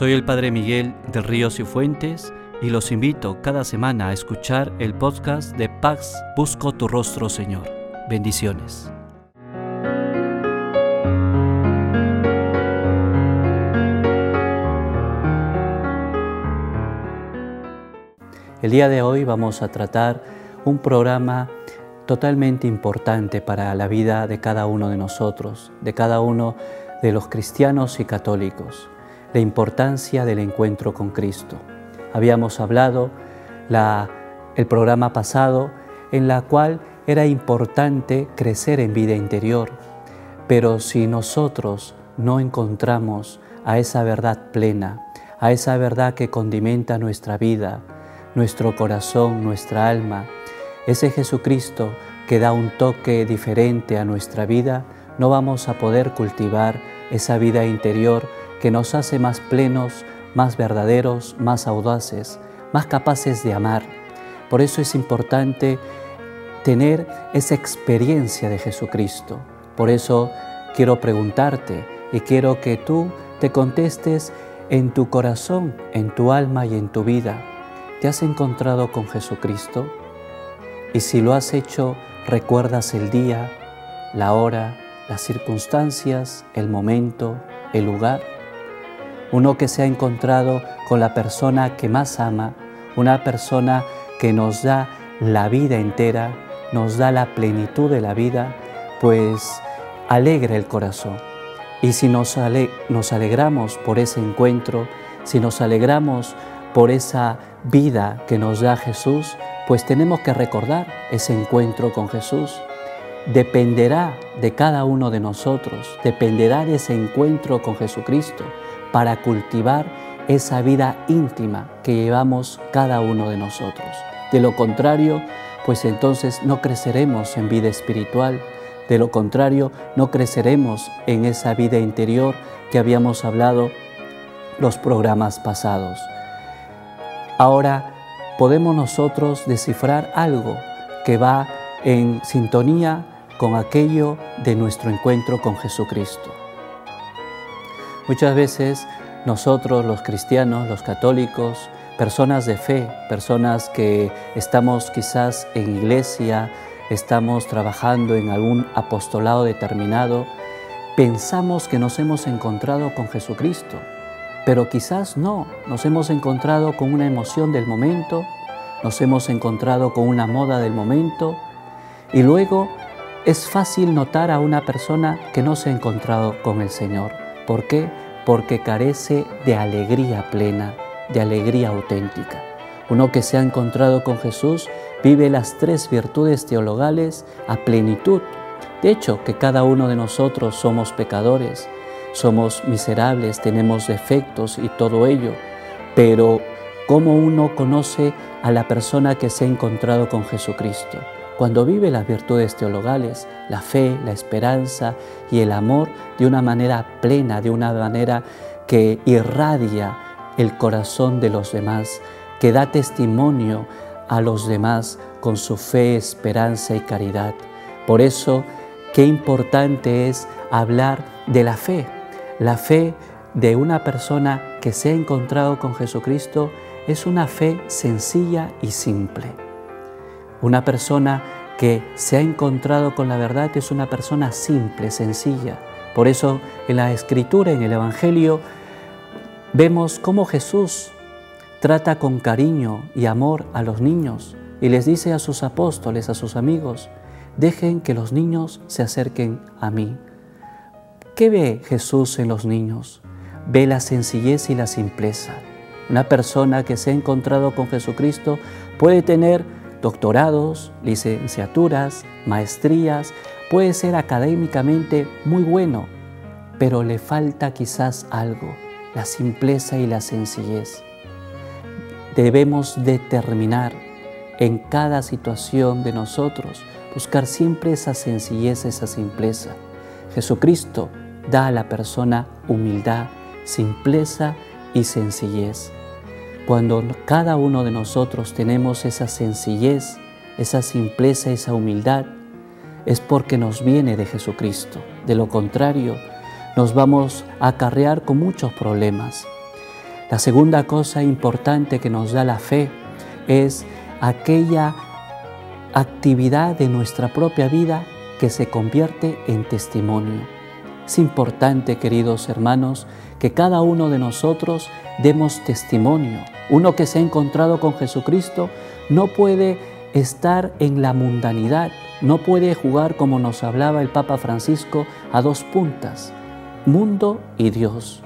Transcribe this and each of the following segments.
Soy el Padre Miguel de Ríos y Fuentes y los invito cada semana a escuchar el podcast de Pax Busco tu rostro, Señor. Bendiciones. El día de hoy vamos a tratar un programa totalmente importante para la vida de cada uno de nosotros, de cada uno de los cristianos y católicos la importancia del encuentro con Cristo. Habíamos hablado la, el programa pasado en la cual era importante crecer en vida interior, pero si nosotros no encontramos a esa verdad plena, a esa verdad que condimenta nuestra vida, nuestro corazón, nuestra alma, ese Jesucristo que da un toque diferente a nuestra vida, no vamos a poder cultivar esa vida interior que nos hace más plenos, más verdaderos, más audaces, más capaces de amar. Por eso es importante tener esa experiencia de Jesucristo. Por eso quiero preguntarte y quiero que tú te contestes en tu corazón, en tu alma y en tu vida. ¿Te has encontrado con Jesucristo? Y si lo has hecho, ¿recuerdas el día, la hora, las circunstancias, el momento, el lugar? Uno que se ha encontrado con la persona que más ama, una persona que nos da la vida entera, nos da la plenitud de la vida, pues alegra el corazón. Y si nos, nos alegramos por ese encuentro, si nos alegramos por esa vida que nos da Jesús, pues tenemos que recordar ese encuentro con Jesús. Dependerá de cada uno de nosotros, dependerá de ese encuentro con Jesucristo para cultivar esa vida íntima que llevamos cada uno de nosotros. De lo contrario, pues entonces no creceremos en vida espiritual, de lo contrario no creceremos en esa vida interior que habíamos hablado los programas pasados. Ahora podemos nosotros descifrar algo que va en sintonía con aquello de nuestro encuentro con Jesucristo. Muchas veces nosotros los cristianos, los católicos, personas de fe, personas que estamos quizás en iglesia, estamos trabajando en algún apostolado determinado, pensamos que nos hemos encontrado con Jesucristo, pero quizás no, nos hemos encontrado con una emoción del momento, nos hemos encontrado con una moda del momento y luego es fácil notar a una persona que no se ha encontrado con el Señor. ¿Por qué? Porque carece de alegría plena, de alegría auténtica. Uno que se ha encontrado con Jesús vive las tres virtudes teologales a plenitud. De hecho, que cada uno de nosotros somos pecadores, somos miserables, tenemos defectos y todo ello, pero ¿cómo uno conoce a la persona que se ha encontrado con Jesucristo? Cuando vive las virtudes teologales, la fe, la esperanza y el amor de una manera plena, de una manera que irradia el corazón de los demás, que da testimonio a los demás con su fe, esperanza y caridad. Por eso, qué importante es hablar de la fe. La fe de una persona que se ha encontrado con Jesucristo es una fe sencilla y simple. Una persona que se ha encontrado con la verdad es una persona simple, sencilla. Por eso en la escritura, en el Evangelio, vemos cómo Jesús trata con cariño y amor a los niños y les dice a sus apóstoles, a sus amigos, dejen que los niños se acerquen a mí. ¿Qué ve Jesús en los niños? Ve la sencillez y la simpleza. Una persona que se ha encontrado con Jesucristo puede tener doctorados, licenciaturas, maestrías, puede ser académicamente muy bueno, pero le falta quizás algo, la simpleza y la sencillez. Debemos determinar en cada situación de nosotros, buscar siempre esa sencillez, esa simpleza. Jesucristo da a la persona humildad, simpleza y sencillez. Cuando cada uno de nosotros tenemos esa sencillez, esa simpleza, esa humildad, es porque nos viene de Jesucristo. De lo contrario, nos vamos a acarrear con muchos problemas. La segunda cosa importante que nos da la fe es aquella actividad de nuestra propia vida que se convierte en testimonio. Es importante, queridos hermanos, que cada uno de nosotros demos testimonio. Uno que se ha encontrado con Jesucristo no puede estar en la mundanidad, no puede jugar como nos hablaba el Papa Francisco a dos puntas, mundo y Dios.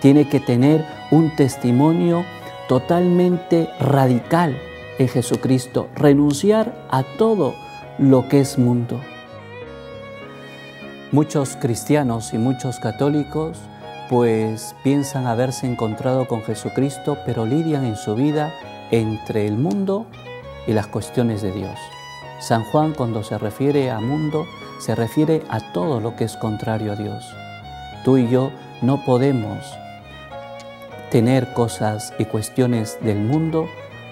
Tiene que tener un testimonio totalmente radical en Jesucristo, renunciar a todo lo que es mundo. Muchos cristianos y muchos católicos pues piensan haberse encontrado con Jesucristo, pero lidian en su vida entre el mundo y las cuestiones de Dios. San Juan cuando se refiere a mundo, se refiere a todo lo que es contrario a Dios. Tú y yo no podemos tener cosas y cuestiones del mundo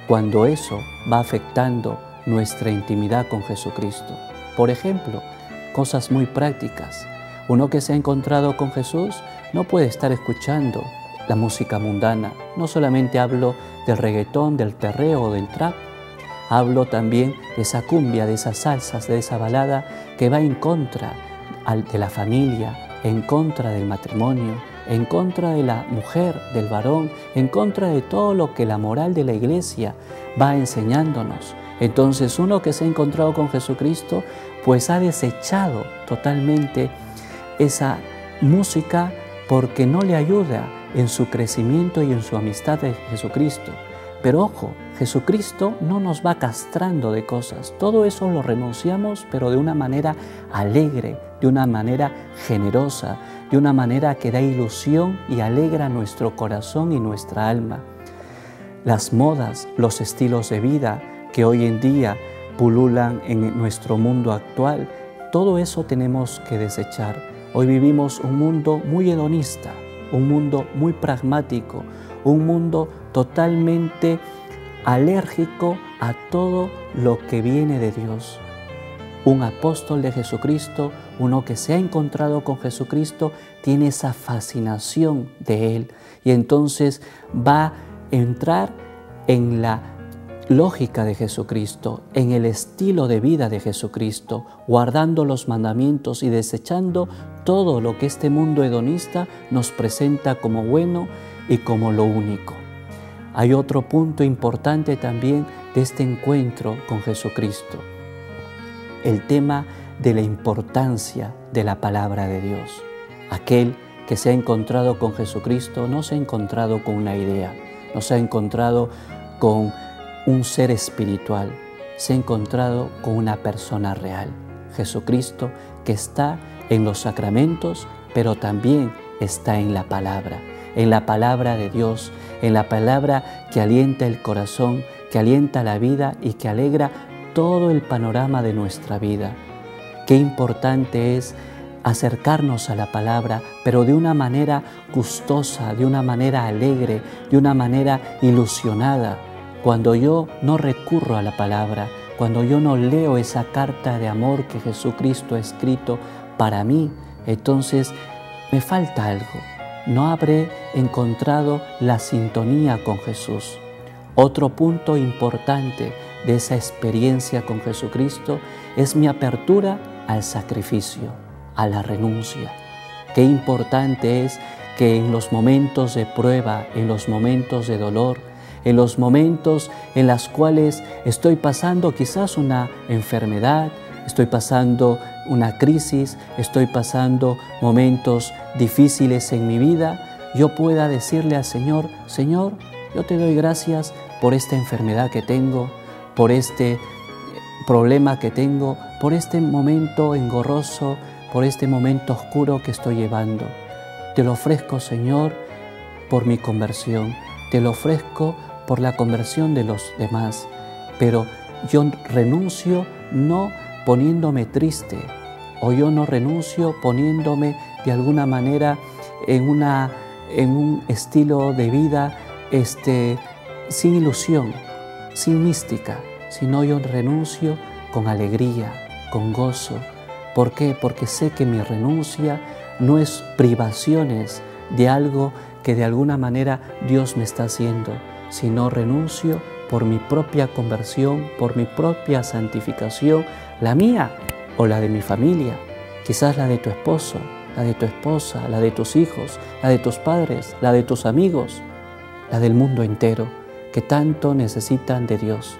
cuando eso va afectando nuestra intimidad con Jesucristo. Por ejemplo, cosas muy prácticas. Uno que se ha encontrado con Jesús no puede estar escuchando la música mundana. No solamente hablo del reggaetón, del terreo del trap, hablo también de esa cumbia, de esas salsas, de esa balada que va en contra de la familia, en contra del matrimonio, en contra de la mujer, del varón, en contra de todo lo que la moral de la iglesia va enseñándonos. Entonces uno que se ha encontrado con Jesucristo, pues ha desechado totalmente esa música porque no le ayuda en su crecimiento y en su amistad de Jesucristo. Pero ojo, Jesucristo no nos va castrando de cosas. Todo eso lo renunciamos, pero de una manera alegre, de una manera generosa, de una manera que da ilusión y alegra nuestro corazón y nuestra alma. Las modas, los estilos de vida que hoy en día pululan en nuestro mundo actual, todo eso tenemos que desechar. Hoy vivimos un mundo muy hedonista, un mundo muy pragmático, un mundo totalmente alérgico a todo lo que viene de Dios. Un apóstol de Jesucristo, uno que se ha encontrado con Jesucristo, tiene esa fascinación de Él y entonces va a entrar en la lógica de Jesucristo, en el estilo de vida de Jesucristo, guardando los mandamientos y desechando todo lo que este mundo hedonista nos presenta como bueno y como lo único. Hay otro punto importante también de este encuentro con Jesucristo, el tema de la importancia de la palabra de Dios. Aquel que se ha encontrado con Jesucristo no se ha encontrado con una idea, no se ha encontrado con un ser espiritual, se ha encontrado con una persona real, Jesucristo, que está en los sacramentos, pero también está en la palabra en la palabra de Dios, en la palabra que alienta el corazón, que alienta la vida y que alegra todo el panorama de nuestra vida. Qué importante es acercarnos a la palabra, pero de una manera gustosa, de una manera alegre, de una manera ilusionada. Cuando yo no recurro a la palabra, cuando yo no leo esa carta de amor que Jesucristo ha escrito para mí, entonces me falta algo no habré encontrado la sintonía con Jesús. Otro punto importante de esa experiencia con Jesucristo es mi apertura al sacrificio, a la renuncia. Qué importante es que en los momentos de prueba, en los momentos de dolor, en los momentos en los cuales estoy pasando quizás una enfermedad, estoy pasando una crisis, estoy pasando momentos difíciles en mi vida, yo pueda decirle al Señor, Señor, yo te doy gracias por esta enfermedad que tengo, por este problema que tengo, por este momento engorroso, por este momento oscuro que estoy llevando. Te lo ofrezco, Señor, por mi conversión. Te lo ofrezco por la conversión de los demás. Pero yo renuncio no poniéndome triste, o yo no renuncio poniéndome de alguna manera en, una, en un estilo de vida este, sin ilusión, sin mística, sino yo renuncio con alegría, con gozo. ¿Por qué? Porque sé que mi renuncia no es privaciones de algo que de alguna manera Dios me está haciendo, sino renuncio por mi propia conversión, por mi propia santificación, la mía o la de mi familia, quizás la de tu esposo, la de tu esposa, la de tus hijos, la de tus padres, la de tus amigos, la del mundo entero, que tanto necesitan de Dios.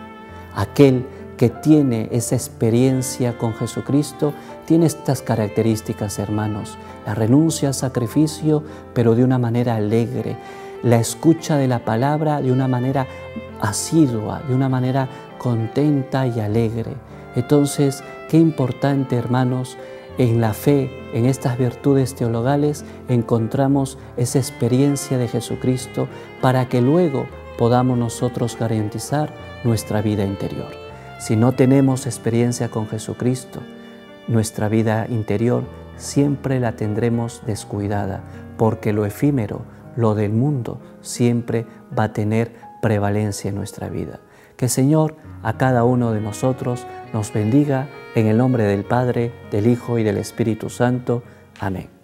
Aquel que tiene esa experiencia con Jesucristo tiene estas características, hermanos. La renuncia al sacrificio, pero de una manera alegre. La escucha de la palabra de una manera asidua, de una manera contenta y alegre. Entonces, qué importante, hermanos, en la fe, en estas virtudes teologales, encontramos esa experiencia de Jesucristo para que luego podamos nosotros garantizar nuestra vida interior. Si no tenemos experiencia con Jesucristo, nuestra vida interior siempre la tendremos descuidada, porque lo efímero, lo del mundo, siempre va a tener prevalencia en nuestra vida. Que el Señor a cada uno de nosotros nos bendiga en el nombre del Padre, del Hijo y del Espíritu Santo. Amén.